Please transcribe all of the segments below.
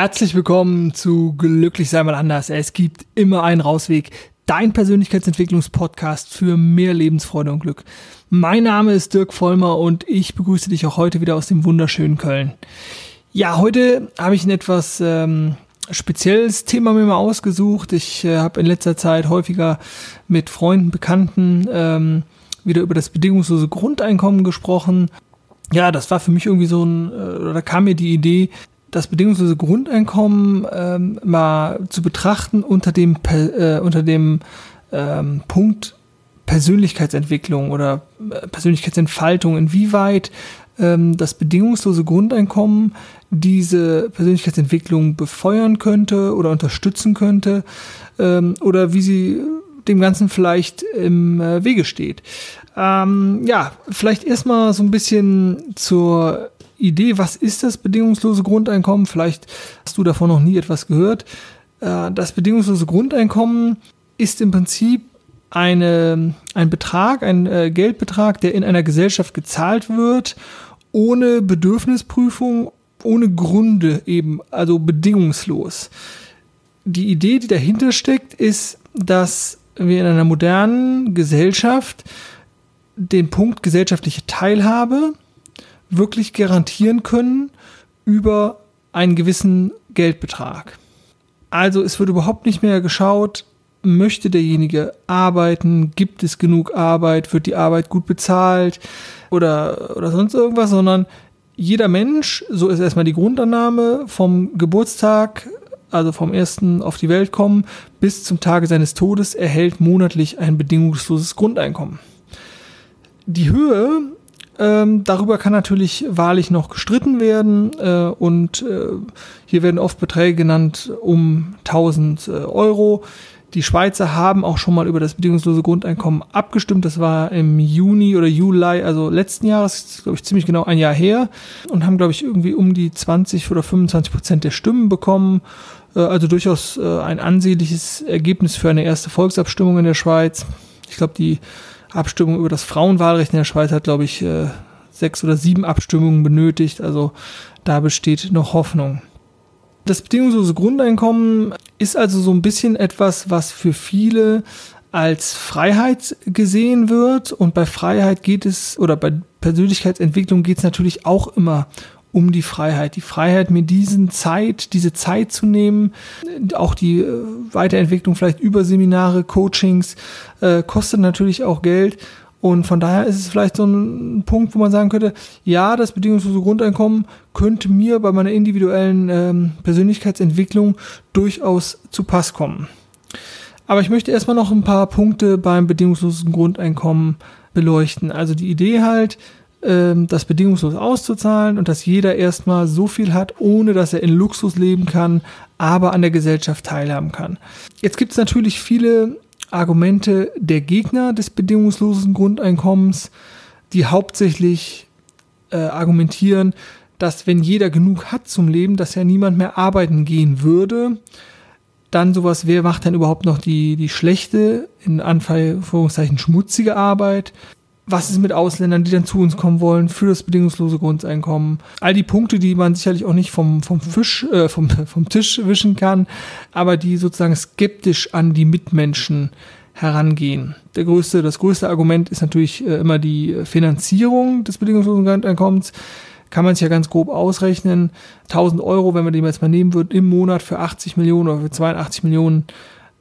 Herzlich willkommen zu Glücklich sei mal anders. Es gibt immer einen Rausweg. Dein Persönlichkeitsentwicklungspodcast für mehr Lebensfreude und Glück. Mein Name ist Dirk Vollmer und ich begrüße dich auch heute wieder aus dem wunderschönen Köln. Ja, heute habe ich ein etwas ähm, spezielles Thema mir mal ausgesucht. Ich äh, habe in letzter Zeit häufiger mit Freunden, Bekannten ähm, wieder über das bedingungslose Grundeinkommen gesprochen. Ja, das war für mich irgendwie so ein, äh, oder da kam mir die Idee, das bedingungslose Grundeinkommen ähm, mal zu betrachten unter dem äh, unter dem ähm, Punkt Persönlichkeitsentwicklung oder äh, Persönlichkeitsentfaltung, inwieweit ähm, das bedingungslose Grundeinkommen diese Persönlichkeitsentwicklung befeuern könnte oder unterstützen könnte ähm, oder wie sie dem Ganzen vielleicht im äh, Wege steht. Ähm, ja, vielleicht erstmal so ein bisschen zur Idee, was ist das bedingungslose Grundeinkommen? Vielleicht hast du davon noch nie etwas gehört. Äh, das bedingungslose Grundeinkommen ist im Prinzip eine, ein Betrag, ein äh, Geldbetrag, der in einer Gesellschaft gezahlt wird, ohne Bedürfnisprüfung, ohne Gründe eben, also bedingungslos. Die Idee, die dahinter steckt, ist, dass wir in einer modernen Gesellschaft den Punkt gesellschaftliche Teilhabe wirklich garantieren können über einen gewissen Geldbetrag. Also es wird überhaupt nicht mehr geschaut, möchte derjenige arbeiten, gibt es genug Arbeit, wird die Arbeit gut bezahlt oder, oder sonst irgendwas, sondern jeder Mensch, so ist erstmal die Grundannahme, vom Geburtstag, also vom ersten auf die Welt kommen, bis zum Tage seines Todes erhält monatlich ein bedingungsloses Grundeinkommen. Die Höhe ähm, darüber kann natürlich wahrlich noch gestritten werden äh, und äh, hier werden oft Beträge genannt um 1000 äh, Euro. Die Schweizer haben auch schon mal über das bedingungslose Grundeinkommen abgestimmt. Das war im Juni oder Juli, also letzten Jahres, glaube ich, ziemlich genau ein Jahr her und haben, glaube ich, irgendwie um die 20 oder 25 Prozent der Stimmen bekommen. Äh, also durchaus äh, ein ansehnliches Ergebnis für eine erste Volksabstimmung in der Schweiz. Ich glaube, die Abstimmung über das Frauenwahlrecht in der Schweiz hat, glaube ich, äh, sechs oder sieben Abstimmungen benötigt. Also da besteht noch Hoffnung. Das bedingungslose Grundeinkommen ist also so ein bisschen etwas, was für viele als Freiheit gesehen wird. Und bei Freiheit geht es, oder bei Persönlichkeitsentwicklung geht es natürlich auch immer um die Freiheit. Die Freiheit, mir diesen Zeit, diese Zeit zu nehmen, auch die äh, Weiterentwicklung vielleicht über Seminare, Coachings, äh, kostet natürlich auch Geld. Und von daher ist es vielleicht so ein Punkt, wo man sagen könnte, ja, das bedingungslose Grundeinkommen könnte mir bei meiner individuellen ähm, Persönlichkeitsentwicklung durchaus zu Pass kommen. Aber ich möchte erstmal noch ein paar Punkte beim bedingungslosen Grundeinkommen beleuchten. Also die Idee halt, das bedingungslos auszuzahlen und dass jeder erstmal so viel hat, ohne dass er in Luxus leben kann, aber an der Gesellschaft teilhaben kann. Jetzt gibt es natürlich viele Argumente der Gegner des bedingungslosen Grundeinkommens, die hauptsächlich äh, argumentieren, dass wenn jeder genug hat zum Leben, dass ja niemand mehr arbeiten gehen würde. Dann sowas, wer macht dann überhaupt noch die, die schlechte, in Anführungszeichen schmutzige Arbeit? Was ist mit Ausländern, die dann zu uns kommen wollen für das bedingungslose Grundeinkommen. All die Punkte, die man sicherlich auch nicht vom, vom Fisch, äh, vom, vom Tisch wischen kann, aber die sozusagen skeptisch an die Mitmenschen herangehen. Der größte, das größte Argument ist natürlich äh, immer die Finanzierung des bedingungslosen Grundeinkommens. Kann man sich ja ganz grob ausrechnen. 1000 Euro, wenn man den jetzt mal nehmen würde, im Monat für 80 Millionen oder für 82 Millionen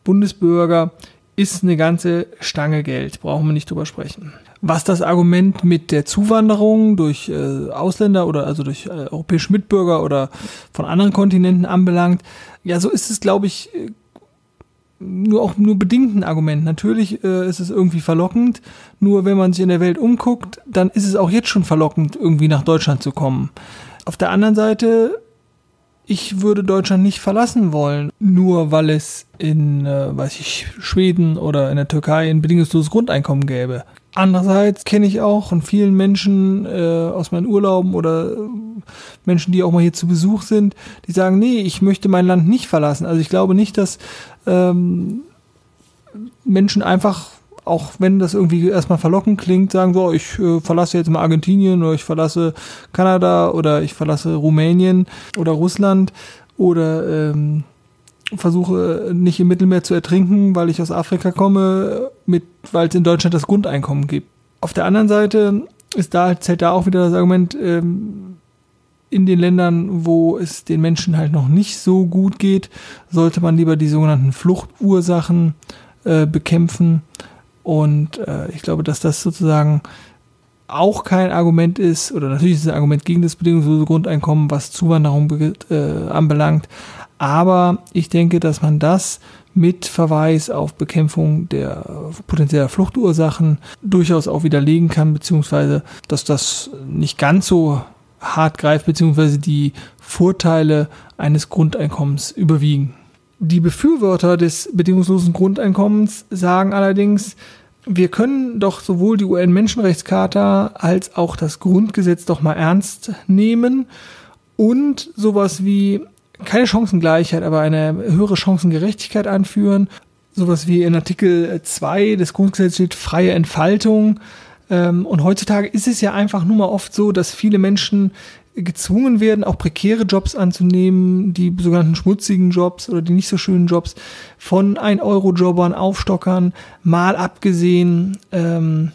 Bundesbürger ist eine ganze Stange Geld. Brauchen wir nicht drüber sprechen. Was das Argument mit der Zuwanderung durch äh, Ausländer oder also durch äh, europäische Mitbürger oder von anderen Kontinenten anbelangt, ja, so ist es, glaube ich, äh, nur auch nur bedingt ein Argument. Natürlich äh, ist es irgendwie verlockend, nur wenn man sich in der Welt umguckt, dann ist es auch jetzt schon verlockend, irgendwie nach Deutschland zu kommen. Auf der anderen Seite, ich würde Deutschland nicht verlassen wollen, nur weil es in, äh, weiß ich, Schweden oder in der Türkei ein bedingungsloses Grundeinkommen gäbe. Andererseits kenne ich auch von vielen Menschen äh, aus meinen Urlauben oder äh, Menschen, die auch mal hier zu Besuch sind, die sagen, nee, ich möchte mein Land nicht verlassen. Also ich glaube nicht, dass ähm, Menschen einfach, auch wenn das irgendwie erstmal verlockend klingt, sagen so, ich äh, verlasse jetzt mal Argentinien oder ich verlasse Kanada oder ich verlasse Rumänien oder Russland oder ähm, versuche nicht im Mittelmeer zu ertrinken, weil ich aus Afrika komme, weil es in Deutschland das Grundeinkommen gibt. Auf der anderen Seite ist da, zählt da auch wieder das Argument, ähm, in den Ländern, wo es den Menschen halt noch nicht so gut geht, sollte man lieber die sogenannten Fluchtursachen äh, bekämpfen. Und äh, ich glaube, dass das sozusagen auch kein Argument ist, oder natürlich ist es ein Argument gegen das bedingungslose Grundeinkommen, was Zuwanderung äh, anbelangt. Aber ich denke, dass man das mit Verweis auf Bekämpfung der potenzieller Fluchtursachen durchaus auch widerlegen kann, beziehungsweise dass das nicht ganz so hart greift, beziehungsweise die Vorteile eines Grundeinkommens überwiegen. Die Befürworter des bedingungslosen Grundeinkommens sagen allerdings, wir können doch sowohl die UN-Menschenrechtscharta als auch das Grundgesetz doch mal ernst nehmen und sowas wie keine Chancengleichheit, aber eine höhere Chancengerechtigkeit anführen. Sowas wie in Artikel 2 des Grundgesetzes steht freie Entfaltung. Ähm, und heutzutage ist es ja einfach nur mal oft so, dass viele Menschen gezwungen werden, auch prekäre Jobs anzunehmen, die sogenannten schmutzigen Jobs oder die nicht so schönen Jobs von 1-Euro-Jobbern, Aufstockern, mal abgesehen. Ähm,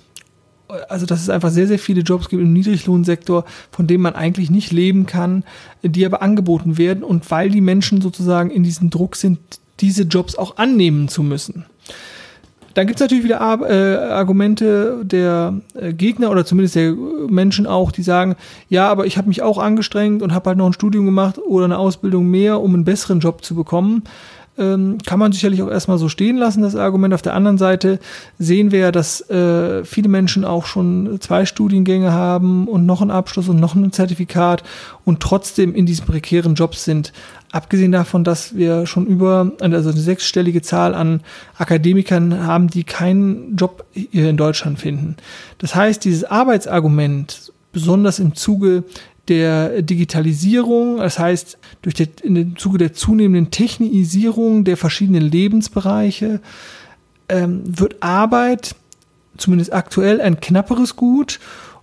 also dass es einfach sehr, sehr viele Jobs gibt im Niedriglohnsektor, von denen man eigentlich nicht leben kann, die aber angeboten werden und weil die Menschen sozusagen in diesem Druck sind, diese Jobs auch annehmen zu müssen. Dann gibt es natürlich wieder äh, Argumente der äh, Gegner oder zumindest der Menschen auch, die sagen, ja, aber ich habe mich auch angestrengt und habe halt noch ein Studium gemacht oder eine Ausbildung mehr, um einen besseren Job zu bekommen ähm, kann man sicherlich auch erstmal so stehen lassen, das Argument. Auf der anderen Seite sehen wir ja, dass äh, viele Menschen auch schon zwei Studiengänge haben und noch einen Abschluss und noch ein Zertifikat und trotzdem in diesen prekären Jobs sind. Abgesehen davon, dass wir schon über, also eine sechsstellige Zahl an Akademikern haben, die keinen Job hier in Deutschland finden. Das heißt, dieses Arbeitsargument, besonders im Zuge der Digitalisierung, das heißt durch den, in dem Zuge der zunehmenden Technisierung der verschiedenen Lebensbereiche ähm, wird Arbeit zumindest aktuell ein knapperes Gut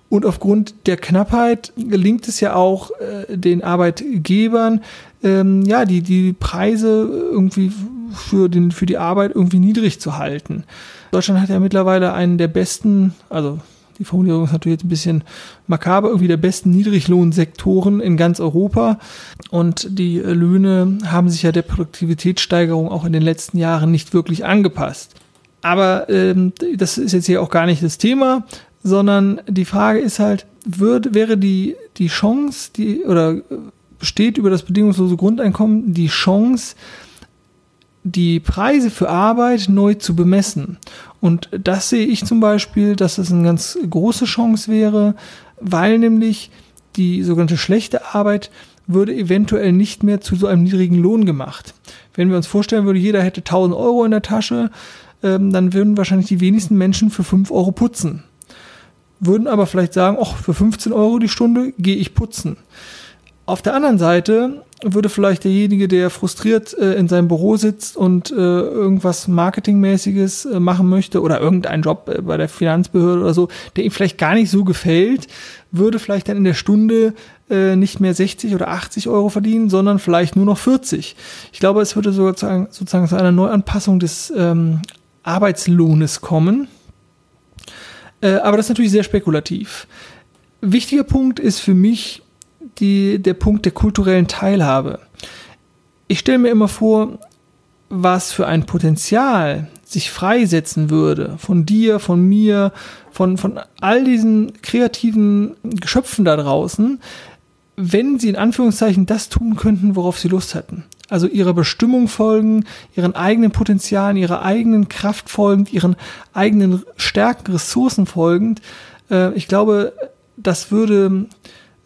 und aufgrund der Knappheit gelingt es ja auch äh, den Arbeitgebern, ähm, ja, die, die Preise irgendwie für, den, für die Arbeit irgendwie niedrig zu halten. Deutschland hat ja mittlerweile einen der besten, also die Formulierung ist natürlich jetzt ein bisschen makaber, irgendwie der besten Niedriglohnsektoren in ganz Europa. Und die Löhne haben sich ja der Produktivitätssteigerung auch in den letzten Jahren nicht wirklich angepasst. Aber ähm, das ist jetzt hier auch gar nicht das Thema, sondern die Frage ist halt, wird, wäre die, die Chance, die, oder besteht über das bedingungslose Grundeinkommen die Chance, die Preise für Arbeit neu zu bemessen. Und das sehe ich zum Beispiel, dass das eine ganz große Chance wäre, weil nämlich die sogenannte schlechte Arbeit würde eventuell nicht mehr zu so einem niedrigen Lohn gemacht. Wenn wir uns vorstellen würden, jeder hätte 1000 Euro in der Tasche, ähm, dann würden wahrscheinlich die wenigsten Menschen für 5 Euro putzen. Würden aber vielleicht sagen, ach, für 15 Euro die Stunde gehe ich putzen. Auf der anderen Seite würde vielleicht derjenige, der frustriert äh, in seinem Büro sitzt und äh, irgendwas Marketingmäßiges äh, machen möchte oder irgendeinen Job äh, bei der Finanzbehörde oder so, der ihm vielleicht gar nicht so gefällt, würde vielleicht dann in der Stunde äh, nicht mehr 60 oder 80 Euro verdienen, sondern vielleicht nur noch 40. Ich glaube, es würde sozusagen, sozusagen zu einer Neuanpassung des ähm, Arbeitslohnes kommen. Äh, aber das ist natürlich sehr spekulativ. Wichtiger Punkt ist für mich, die, der Punkt der kulturellen Teilhabe. Ich stelle mir immer vor, was für ein Potenzial sich freisetzen würde von dir, von mir, von, von all diesen kreativen Geschöpfen da draußen, wenn sie in Anführungszeichen das tun könnten, worauf sie Lust hätten. Also ihrer Bestimmung folgen, ihren eigenen Potenzialen, ihrer eigenen Kraft folgend, ihren eigenen Stärken, Ressourcen folgend. Äh, ich glaube, das würde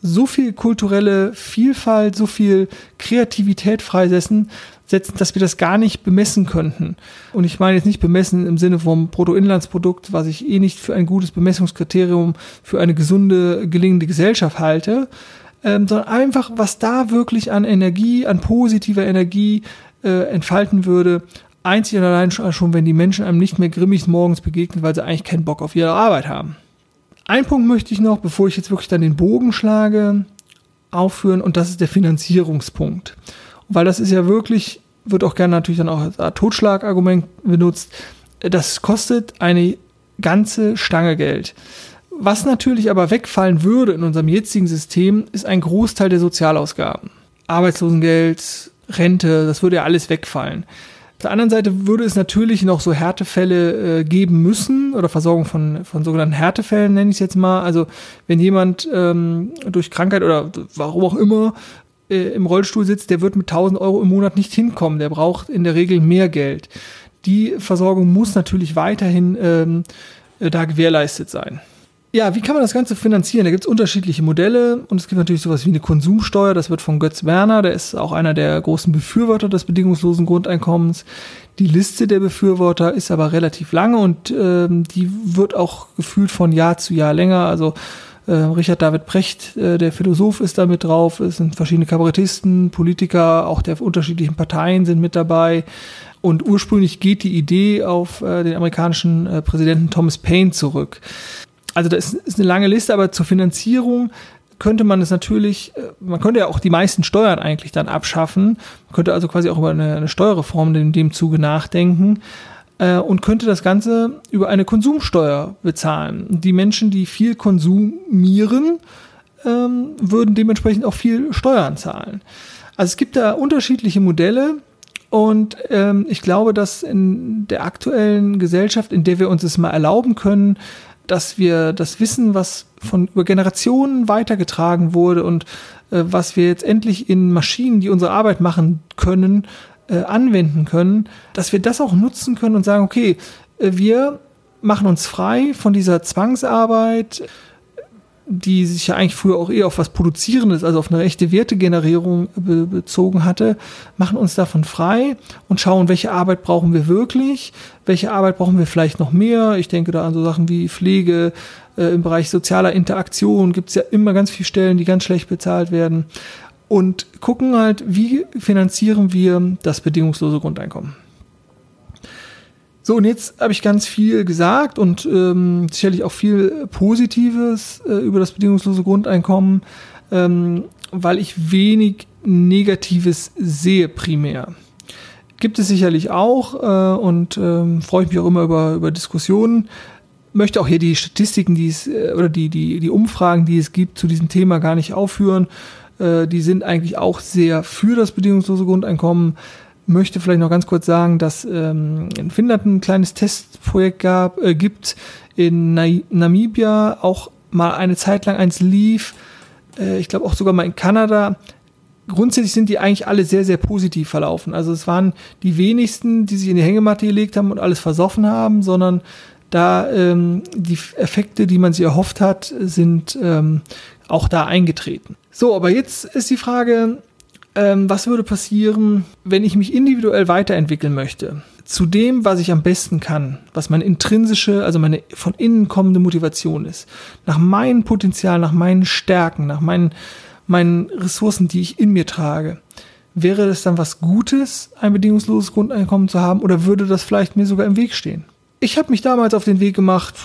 so viel kulturelle Vielfalt, so viel Kreativität freisetzen, setzen, dass wir das gar nicht bemessen könnten. Und ich meine jetzt nicht bemessen im Sinne vom Bruttoinlandsprodukt, was ich eh nicht für ein gutes Bemessungskriterium für eine gesunde, gelingende Gesellschaft halte, ähm, sondern einfach, was da wirklich an Energie, an positiver Energie äh, entfalten würde, einzig und allein schon, wenn die Menschen einem nicht mehr grimmig morgens begegnen, weil sie eigentlich keinen Bock auf ihre Arbeit haben. Ein Punkt möchte ich noch, bevor ich jetzt wirklich dann den Bogen schlage, aufführen und das ist der Finanzierungspunkt. weil das ist ja wirklich, wird auch gerne natürlich dann auch als Totschlagargument benutzt, das kostet eine ganze Stange Geld. Was natürlich aber wegfallen würde in unserem jetzigen System, ist ein Großteil der Sozialausgaben. Arbeitslosengeld, Rente, das würde ja alles wegfallen. Auf der anderen Seite würde es natürlich noch so Härtefälle äh, geben müssen oder Versorgung von, von sogenannten Härtefällen, nenne ich es jetzt mal. Also wenn jemand ähm, durch Krankheit oder warum auch immer äh, im Rollstuhl sitzt, der wird mit 1000 Euro im Monat nicht hinkommen. Der braucht in der Regel mehr Geld. Die Versorgung muss natürlich weiterhin ähm, äh, da gewährleistet sein. Ja, wie kann man das Ganze finanzieren? Da gibt es unterschiedliche Modelle und es gibt natürlich sowas wie eine Konsumsteuer. Das wird von Götz Werner, der ist auch einer der großen Befürworter des bedingungslosen Grundeinkommens. Die Liste der Befürworter ist aber relativ lange und ähm, die wird auch gefühlt von Jahr zu Jahr länger. Also äh, Richard David Precht, äh, der Philosoph, ist da mit drauf. Es sind verschiedene Kabarettisten, Politiker, auch der unterschiedlichen Parteien sind mit dabei. Und ursprünglich geht die Idee auf äh, den amerikanischen äh, Präsidenten Thomas Paine zurück also das ist eine lange Liste, aber zur Finanzierung könnte man es natürlich, äh, man könnte ja auch die meisten Steuern eigentlich dann abschaffen. Man könnte also quasi auch über eine, eine Steuerreform in dem Zuge nachdenken äh, und könnte das Ganze über eine Konsumsteuer bezahlen. Die Menschen, die viel konsumieren, ähm, würden dementsprechend auch viel Steuern zahlen. Also es gibt da unterschiedliche Modelle. Und ähm, ich glaube, dass in der aktuellen Gesellschaft, in der wir uns es mal erlauben können, dass wir das Wissen, was von über Generationen weitergetragen wurde und äh, was wir jetzt endlich in Maschinen, die unsere Arbeit machen können, äh, anwenden können, dass wir das auch nutzen können und sagen, okay, äh, wir machen uns frei von dieser Zwangsarbeit, die sich ja eigentlich früher auch eher auf was Produzierendes, also auf eine echte Wertegenerierung be bezogen hatte, machen uns davon frei und schauen, welche Arbeit brauchen wir wirklich, welche Arbeit brauchen wir vielleicht noch mehr. Ich denke da an so Sachen wie Pflege, äh, im Bereich sozialer Interaktion gibt es ja immer ganz viele Stellen, die ganz schlecht bezahlt werden. Und gucken halt, wie finanzieren wir das bedingungslose Grundeinkommen. So, und jetzt habe ich ganz viel gesagt und ähm, sicherlich auch viel Positives äh, über das bedingungslose Grundeinkommen, ähm, weil ich wenig Negatives sehe primär. Gibt es sicherlich auch äh, und ähm, freue ich mich auch immer über, über Diskussionen. Möchte auch hier die Statistiken, die es äh, oder die, die, die Umfragen, die es gibt zu diesem Thema gar nicht aufführen. Äh, die sind eigentlich auch sehr für das bedingungslose Grundeinkommen möchte vielleicht noch ganz kurz sagen, dass ähm, in Finnland ein kleines Testprojekt gab, äh, gibt, in Na Namibia auch mal eine Zeit lang eins lief, äh, ich glaube auch sogar mal in Kanada. Grundsätzlich sind die eigentlich alle sehr, sehr positiv verlaufen. Also es waren die wenigsten, die sich in die Hängematte gelegt haben und alles versoffen haben, sondern da ähm, die Effekte, die man sich erhofft hat, sind ähm, auch da eingetreten. So, aber jetzt ist die Frage, ähm, was würde passieren, wenn ich mich individuell weiterentwickeln möchte? Zu dem, was ich am besten kann, was meine intrinsische, also meine von innen kommende Motivation ist. Nach meinem Potenzial, nach meinen Stärken, nach meinen, meinen Ressourcen, die ich in mir trage. Wäre das dann was Gutes, ein bedingungsloses Grundeinkommen zu haben, oder würde das vielleicht mir sogar im Weg stehen? Ich habe mich damals auf den Weg gemacht,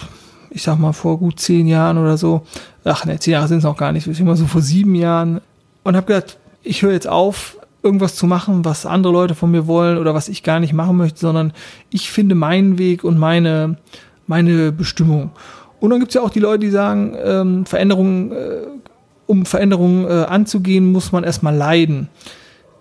ich sag mal vor gut zehn Jahren oder so, ach ne, zehn Jahre sind es noch gar nicht, ich immer so vor sieben Jahren, und habe gedacht, ich höre jetzt auf, irgendwas zu machen, was andere Leute von mir wollen oder was ich gar nicht machen möchte, sondern ich finde meinen Weg und meine, meine Bestimmung. Und dann gibt es ja auch die Leute, die sagen, ähm, Veränderungen, äh, um Veränderungen äh, anzugehen, muss man erstmal leiden.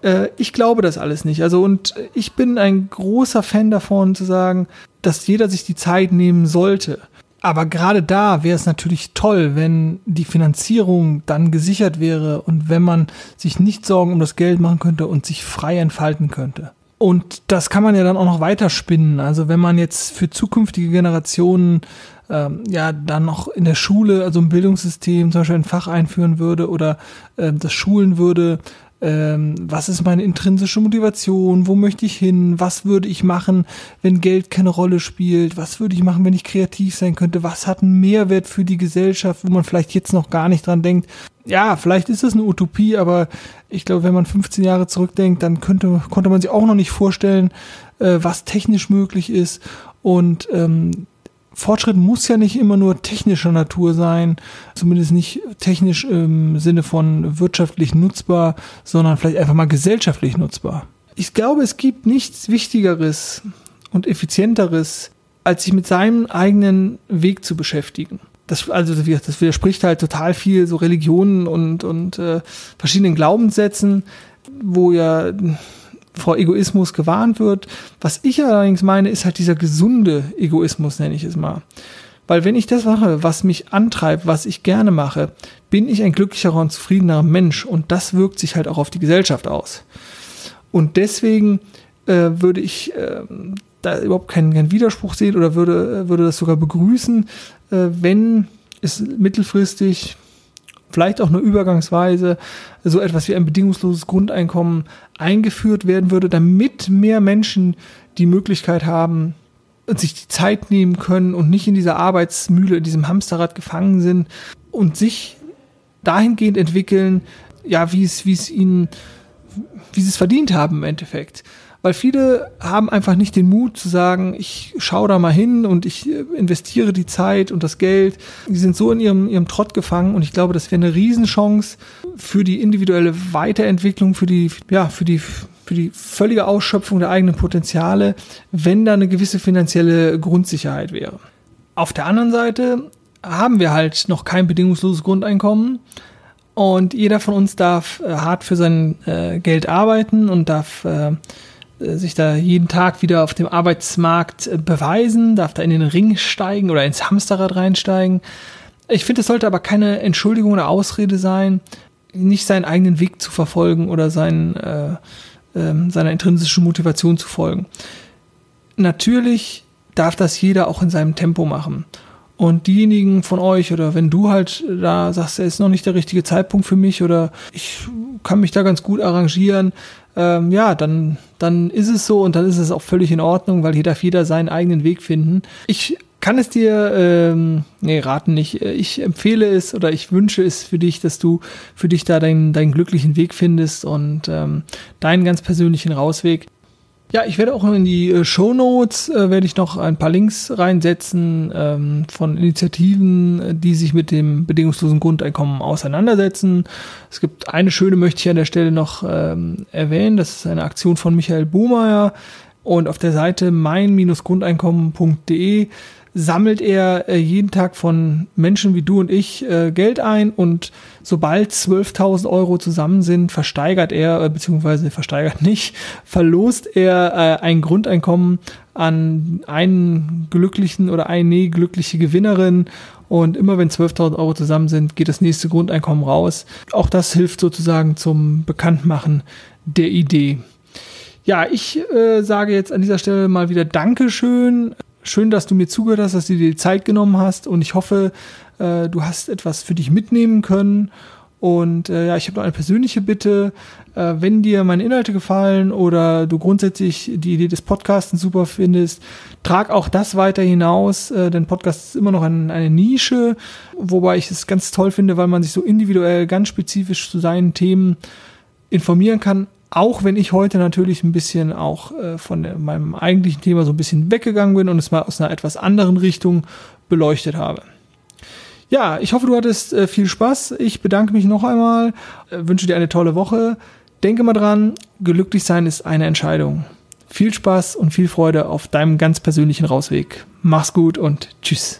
Äh, ich glaube das alles nicht. Also, und ich bin ein großer Fan davon zu sagen, dass jeder sich die Zeit nehmen sollte. Aber gerade da wäre es natürlich toll, wenn die Finanzierung dann gesichert wäre und wenn man sich nicht Sorgen um das Geld machen könnte und sich frei entfalten könnte. Und das kann man ja dann auch noch weiterspinnen. Also wenn man jetzt für zukünftige Generationen ähm, ja dann noch in der Schule, also im Bildungssystem zum Beispiel ein Fach einführen würde oder äh, das schulen würde, ähm, was ist meine intrinsische Motivation, wo möchte ich hin, was würde ich machen, wenn Geld keine Rolle spielt, was würde ich machen, wenn ich kreativ sein könnte, was hat einen Mehrwert für die Gesellschaft, wo man vielleicht jetzt noch gar nicht dran denkt. Ja, vielleicht ist es eine Utopie, aber ich glaube, wenn man 15 Jahre zurückdenkt, dann könnte, konnte man sich auch noch nicht vorstellen, äh, was technisch möglich ist. Und ähm, Fortschritt muss ja nicht immer nur technischer Natur sein, zumindest nicht technisch im Sinne von wirtschaftlich nutzbar, sondern vielleicht einfach mal gesellschaftlich nutzbar. Ich glaube, es gibt nichts Wichtigeres und Effizienteres, als sich mit seinem eigenen Weg zu beschäftigen. Das, also das widerspricht halt total viel so Religionen und, und äh, verschiedenen Glaubenssätzen, wo ja vor Egoismus gewarnt wird. Was ich allerdings meine, ist halt dieser gesunde Egoismus, nenne ich es mal. Weil wenn ich das mache, was mich antreibt, was ich gerne mache, bin ich ein glücklicherer und zufriedener Mensch und das wirkt sich halt auch auf die Gesellschaft aus. Und deswegen äh, würde ich äh, da überhaupt keinen, keinen Widerspruch sehen oder würde, würde das sogar begrüßen, äh, wenn es mittelfristig vielleicht auch nur übergangsweise so etwas wie ein bedingungsloses Grundeinkommen eingeführt werden würde, damit mehr Menschen die Möglichkeit haben, sich die Zeit nehmen können und nicht in dieser Arbeitsmühle, in diesem Hamsterrad gefangen sind und sich dahingehend entwickeln, ja, wie es, wie es ihnen, wie sie es verdient haben im Endeffekt weil viele haben einfach nicht den Mut zu sagen, ich schaue da mal hin und ich äh, investiere die Zeit und das Geld. Die sind so in ihrem, ihrem Trott gefangen und ich glaube, das wäre eine Riesenchance für die individuelle Weiterentwicklung, für die, ja, für die, für die völlige Ausschöpfung der eigenen Potenziale, wenn da eine gewisse finanzielle Grundsicherheit wäre. Auf der anderen Seite haben wir halt noch kein bedingungsloses Grundeinkommen. Und jeder von uns darf äh, hart für sein äh, Geld arbeiten und darf äh, sich da jeden Tag wieder auf dem Arbeitsmarkt äh, beweisen, darf da in den Ring steigen oder ins Hamsterrad reinsteigen. Ich finde, es sollte aber keine Entschuldigung oder Ausrede sein, nicht seinen eigenen Weg zu verfolgen oder seinen, äh, äh, seiner intrinsischen Motivation zu folgen. Natürlich darf das jeder auch in seinem Tempo machen. Und diejenigen von euch oder wenn du halt da sagst, es ist noch nicht der richtige Zeitpunkt für mich oder ich kann mich da ganz gut arrangieren, ähm, ja, dann, dann ist es so und dann ist es auch völlig in Ordnung, weil hier darf jeder seinen eigenen Weg finden. Ich kann es dir, ähm, nee, raten nicht. Ich empfehle es oder ich wünsche es für dich, dass du für dich da deinen, deinen glücklichen Weg findest und ähm, deinen ganz persönlichen Rausweg. Ja, ich werde auch in die äh, Show Notes äh, werde ich noch ein paar Links reinsetzen ähm, von Initiativen, äh, die sich mit dem bedingungslosen Grundeinkommen auseinandersetzen. Es gibt eine schöne, möchte ich an der Stelle noch ähm, erwähnen. Das ist eine Aktion von Michael Buhmeier und auf der Seite mein-grundeinkommen.de sammelt er äh, jeden Tag von Menschen wie du und ich äh, Geld ein und sobald 12.000 Euro zusammen sind, versteigert er, äh, beziehungsweise versteigert nicht, verlost er äh, ein Grundeinkommen an einen glücklichen oder eine glückliche Gewinnerin und immer wenn 12.000 Euro zusammen sind, geht das nächste Grundeinkommen raus. Auch das hilft sozusagen zum Bekanntmachen der Idee. Ja, ich äh, sage jetzt an dieser Stelle mal wieder Dankeschön schön, dass du mir zugehört hast, dass du dir die Zeit genommen hast und ich hoffe, äh, du hast etwas für dich mitnehmen können. Und äh, ja, ich habe noch eine persönliche Bitte. Äh, wenn dir meine Inhalte gefallen oder du grundsätzlich die Idee des Podcasts super findest, trag auch das weiter hinaus, äh, denn Podcast ist immer noch ein, eine Nische, wobei ich es ganz toll finde, weil man sich so individuell, ganz spezifisch zu seinen Themen informieren kann, auch wenn ich heute natürlich ein bisschen auch äh, von der, meinem eigentlichen Thema so ein bisschen weggegangen bin und es mal aus einer etwas anderen Richtung beleuchtet habe. Ja, ich hoffe, du hattest äh, viel Spaß. Ich bedanke mich noch einmal, äh, wünsche dir eine tolle Woche. Denke mal dran, glücklich sein ist eine Entscheidung. Viel Spaß und viel Freude auf deinem ganz persönlichen Rausweg. Mach's gut und tschüss.